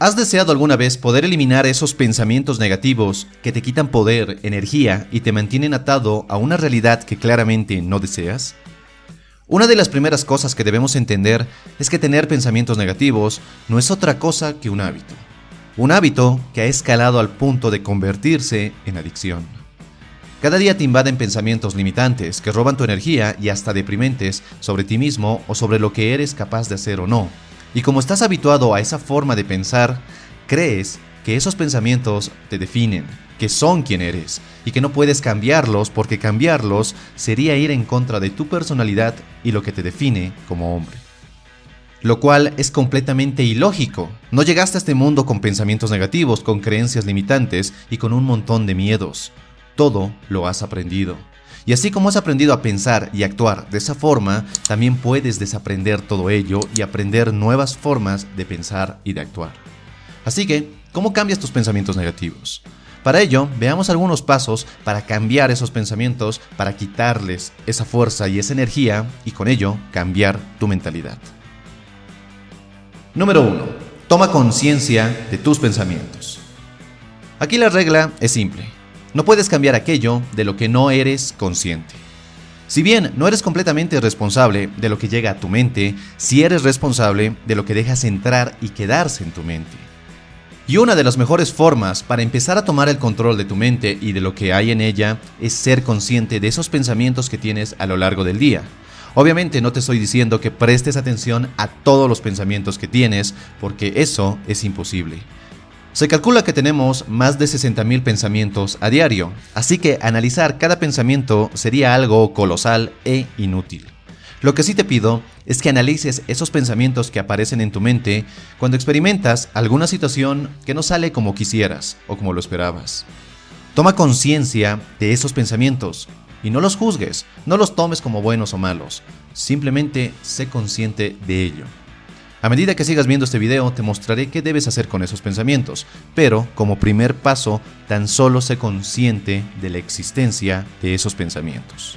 ¿Has deseado alguna vez poder eliminar esos pensamientos negativos que te quitan poder, energía y te mantienen atado a una realidad que claramente no deseas? Una de las primeras cosas que debemos entender es que tener pensamientos negativos no es otra cosa que un hábito. Un hábito que ha escalado al punto de convertirse en adicción. Cada día te invaden pensamientos limitantes que roban tu energía y hasta deprimentes sobre ti mismo o sobre lo que eres capaz de hacer o no y como estás habituado a esa forma de pensar, crees que esos pensamientos te definen, que son quien eres, y que no puedes cambiarlos porque cambiarlos sería ir en contra de tu personalidad y lo que te define como hombre. Lo cual es completamente ilógico. No llegaste a este mundo con pensamientos negativos, con creencias limitantes y con un montón de miedos. Todo lo has aprendido. Y así como has aprendido a pensar y actuar de esa forma, también puedes desaprender todo ello y aprender nuevas formas de pensar y de actuar. Así que, ¿cómo cambias tus pensamientos negativos? Para ello, veamos algunos pasos para cambiar esos pensamientos, para quitarles esa fuerza y esa energía y con ello cambiar tu mentalidad. Número 1. Toma conciencia de tus pensamientos. Aquí la regla es simple. No puedes cambiar aquello de lo que no eres consciente. Si bien no eres completamente responsable de lo que llega a tu mente, sí eres responsable de lo que dejas entrar y quedarse en tu mente. Y una de las mejores formas para empezar a tomar el control de tu mente y de lo que hay en ella es ser consciente de esos pensamientos que tienes a lo largo del día. Obviamente no te estoy diciendo que prestes atención a todos los pensamientos que tienes, porque eso es imposible. Se calcula que tenemos más de 60.000 pensamientos a diario, así que analizar cada pensamiento sería algo colosal e inútil. Lo que sí te pido es que analices esos pensamientos que aparecen en tu mente cuando experimentas alguna situación que no sale como quisieras o como lo esperabas. Toma conciencia de esos pensamientos y no los juzgues, no los tomes como buenos o malos, simplemente sé consciente de ello. A medida que sigas viendo este video te mostraré qué debes hacer con esos pensamientos, pero como primer paso tan solo sé consciente de la existencia de esos pensamientos.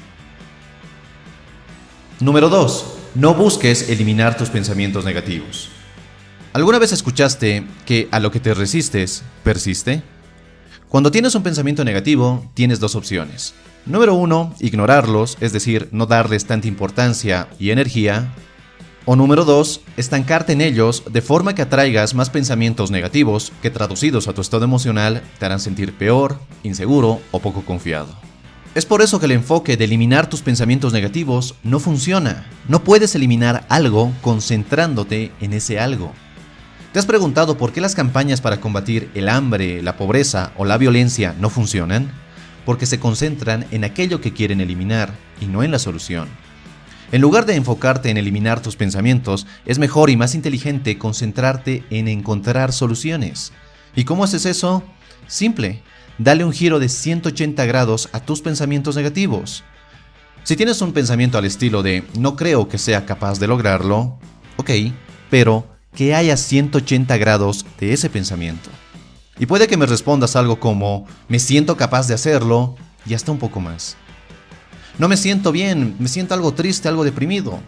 Número 2. No busques eliminar tus pensamientos negativos. ¿Alguna vez escuchaste que a lo que te resistes persiste? Cuando tienes un pensamiento negativo, tienes dos opciones. Número 1. Ignorarlos, es decir, no darles tanta importancia y energía. O número 2, estancarte en ellos de forma que atraigas más pensamientos negativos que traducidos a tu estado emocional te harán sentir peor, inseguro o poco confiado. Es por eso que el enfoque de eliminar tus pensamientos negativos no funciona. No puedes eliminar algo concentrándote en ese algo. ¿Te has preguntado por qué las campañas para combatir el hambre, la pobreza o la violencia no funcionan? Porque se concentran en aquello que quieren eliminar y no en la solución. En lugar de enfocarte en eliminar tus pensamientos, es mejor y más inteligente concentrarte en encontrar soluciones. ¿Y cómo haces eso? Simple, dale un giro de 180 grados a tus pensamientos negativos. Si tienes un pensamiento al estilo de no creo que sea capaz de lograrlo, ok, pero que haya 180 grados de ese pensamiento. Y puede que me respondas algo como me siento capaz de hacerlo y hasta un poco más. No me siento bien, me siento algo triste, algo deprimido.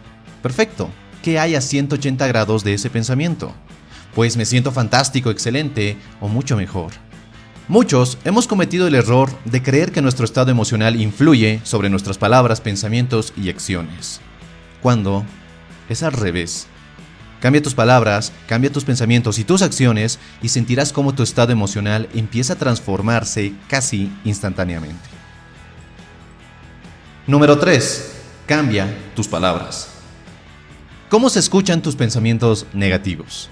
Perfecto. ¿Qué hay a 180 grados de ese pensamiento? Pues me siento fantástico, excelente o mucho mejor. Muchos hemos cometido el error de creer que nuestro estado emocional influye sobre nuestras palabras, pensamientos y acciones. Cuando es al revés. Cambia tus palabras, cambia tus pensamientos y tus acciones y sentirás cómo tu estado emocional empieza a transformarse casi instantáneamente. Número 3. Cambia tus palabras. ¿Cómo se escuchan tus pensamientos negativos?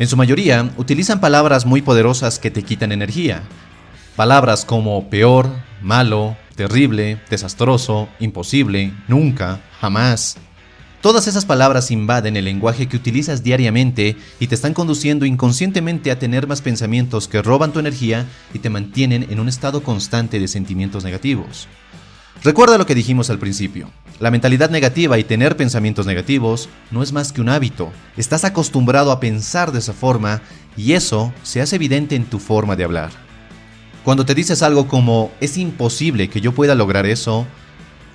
En su mayoría, utilizan palabras muy poderosas que te quitan energía. Palabras como peor, malo, terrible, desastroso, imposible, nunca, jamás. Todas esas palabras invaden el lenguaje que utilizas diariamente y te están conduciendo inconscientemente a tener más pensamientos que roban tu energía y te mantienen en un estado constante de sentimientos negativos. Recuerda lo que dijimos al principio. La mentalidad negativa y tener pensamientos negativos no es más que un hábito. Estás acostumbrado a pensar de esa forma y eso se hace evidente en tu forma de hablar. Cuando te dices algo como es imposible que yo pueda lograr eso,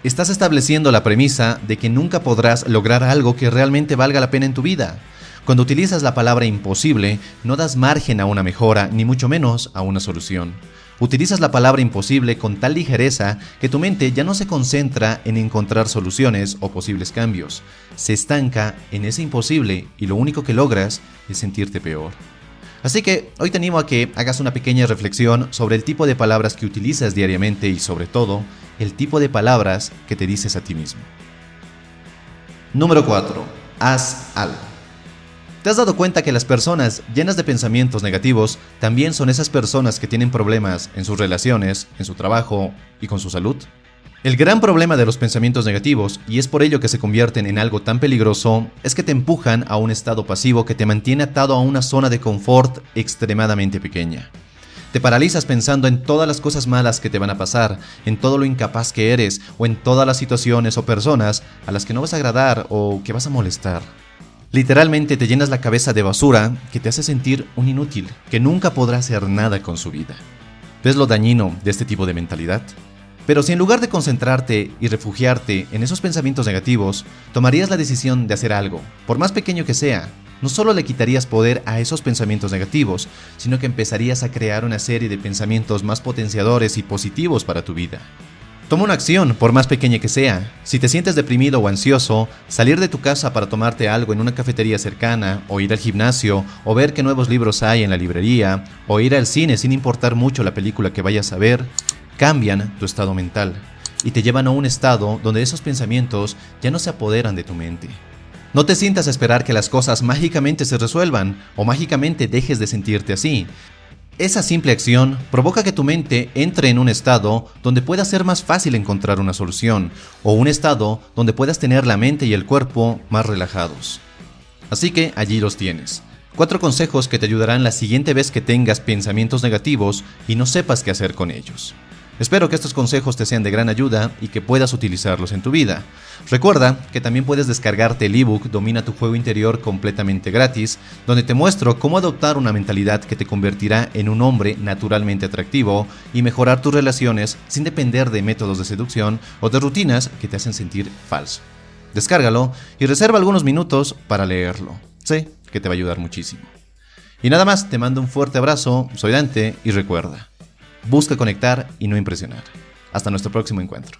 estás estableciendo la premisa de que nunca podrás lograr algo que realmente valga la pena en tu vida. Cuando utilizas la palabra imposible, no das margen a una mejora, ni mucho menos a una solución. Utilizas la palabra imposible con tal ligereza que tu mente ya no se concentra en encontrar soluciones o posibles cambios. Se estanca en ese imposible y lo único que logras es sentirte peor. Así que hoy te animo a que hagas una pequeña reflexión sobre el tipo de palabras que utilizas diariamente y sobre todo el tipo de palabras que te dices a ti mismo. Número 4. Haz algo. ¿Te has dado cuenta que las personas llenas de pensamientos negativos también son esas personas que tienen problemas en sus relaciones, en su trabajo y con su salud? El gran problema de los pensamientos negativos, y es por ello que se convierten en algo tan peligroso, es que te empujan a un estado pasivo que te mantiene atado a una zona de confort extremadamente pequeña. Te paralizas pensando en todas las cosas malas que te van a pasar, en todo lo incapaz que eres o en todas las situaciones o personas a las que no vas a agradar o que vas a molestar. Literalmente te llenas la cabeza de basura que te hace sentir un inútil, que nunca podrá hacer nada con su vida. ¿Ves lo dañino de este tipo de mentalidad? Pero si en lugar de concentrarte y refugiarte en esos pensamientos negativos, tomarías la decisión de hacer algo, por más pequeño que sea, no solo le quitarías poder a esos pensamientos negativos, sino que empezarías a crear una serie de pensamientos más potenciadores y positivos para tu vida. Toma una acción, por más pequeña que sea. Si te sientes deprimido o ansioso, salir de tu casa para tomarte algo en una cafetería cercana, o ir al gimnasio, o ver qué nuevos libros hay en la librería, o ir al cine sin importar mucho la película que vayas a ver, cambian tu estado mental y te llevan a un estado donde esos pensamientos ya no se apoderan de tu mente. No te sientas a esperar que las cosas mágicamente se resuelvan o mágicamente dejes de sentirte así. Esa simple acción provoca que tu mente entre en un estado donde pueda ser más fácil encontrar una solución, o un estado donde puedas tener la mente y el cuerpo más relajados. Así que allí los tienes. Cuatro consejos que te ayudarán la siguiente vez que tengas pensamientos negativos y no sepas qué hacer con ellos. Espero que estos consejos te sean de gran ayuda y que puedas utilizarlos en tu vida. Recuerda que también puedes descargarte el ebook Domina tu juego interior completamente gratis, donde te muestro cómo adoptar una mentalidad que te convertirá en un hombre naturalmente atractivo y mejorar tus relaciones sin depender de métodos de seducción o de rutinas que te hacen sentir falso. Descárgalo y reserva algunos minutos para leerlo. Sé que te va a ayudar muchísimo. Y nada más, te mando un fuerte abrazo, soy Dante y recuerda, Busca conectar y no impresionar. Hasta nuestro próximo encuentro.